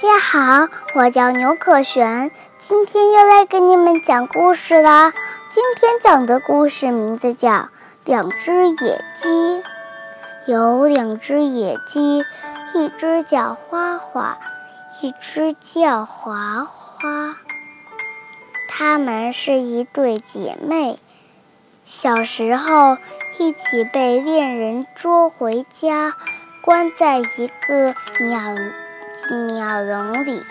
家好，我叫牛可璇，今天又来给你们讲故事啦。今天讲的故事名字叫《两只野鸡》。有两只野鸡，一只叫花花，一只叫华华。它们是一对姐妹，小时候一起被恋人捉回家，关在一个鸟。鸟笼里，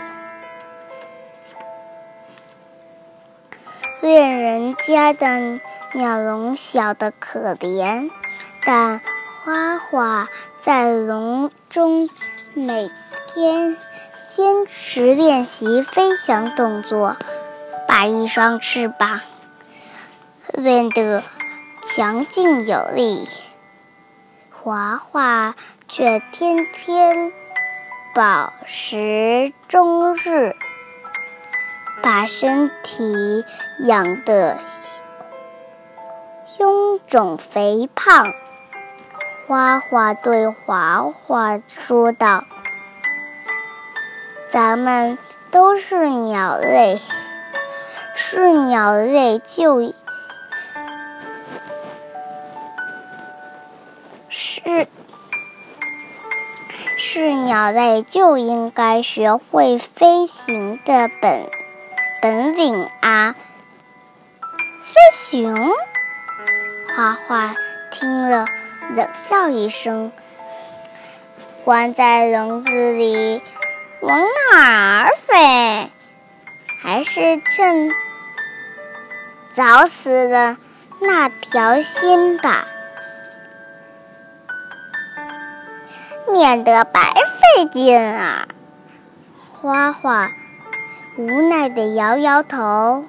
恋人家的鸟笼小得可怜，但花花在笼中每天坚持练习飞翔动作，把一双翅膀练得强劲有力。华华却天天。饱食终日，把身体养得臃肿肥胖。花花对华华说道：“咱们都是鸟类，是鸟类就，是。”是鸟类就应该学会飞行的本本领啊！飞行，花花听了冷笑一声，关在笼子里往哪儿飞？还是正早死的那条心吧。免得白费劲啊！花花无奈地摇摇头，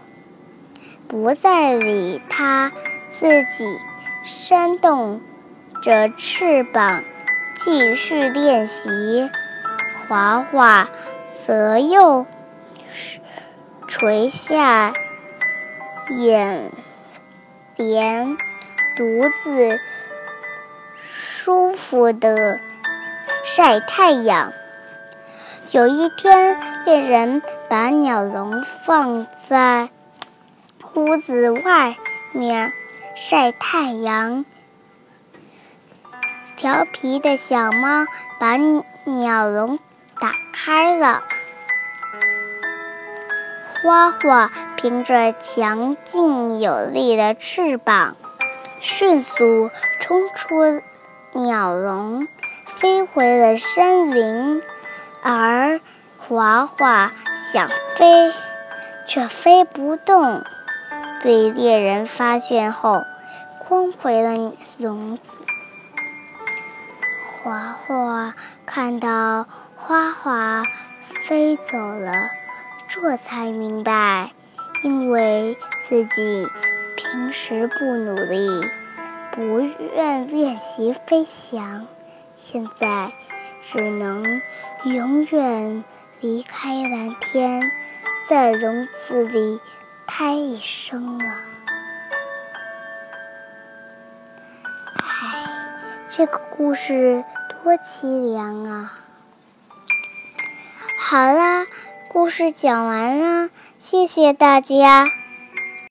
不再理他，自己扇动着翅膀继续练习。花花则又垂下眼帘，独自舒服的。晒太阳。有一天，猎人把鸟笼放在屋子外面晒太阳。调皮的小猫把鸟笼打开了，花花凭着强劲有力的翅膀，迅速冲出鸟笼。飞回了森林，而华华想飞，却飞不动。被猎人发现后，关回了笼子。华华看到花花飞走了，这才明白，因为自己平时不努力，不愿练习飞翔。现在只能永远离开蓝天，在笼子里胎一生了。唉，这个故事多凄凉啊！好啦，故事讲完了，谢谢大家。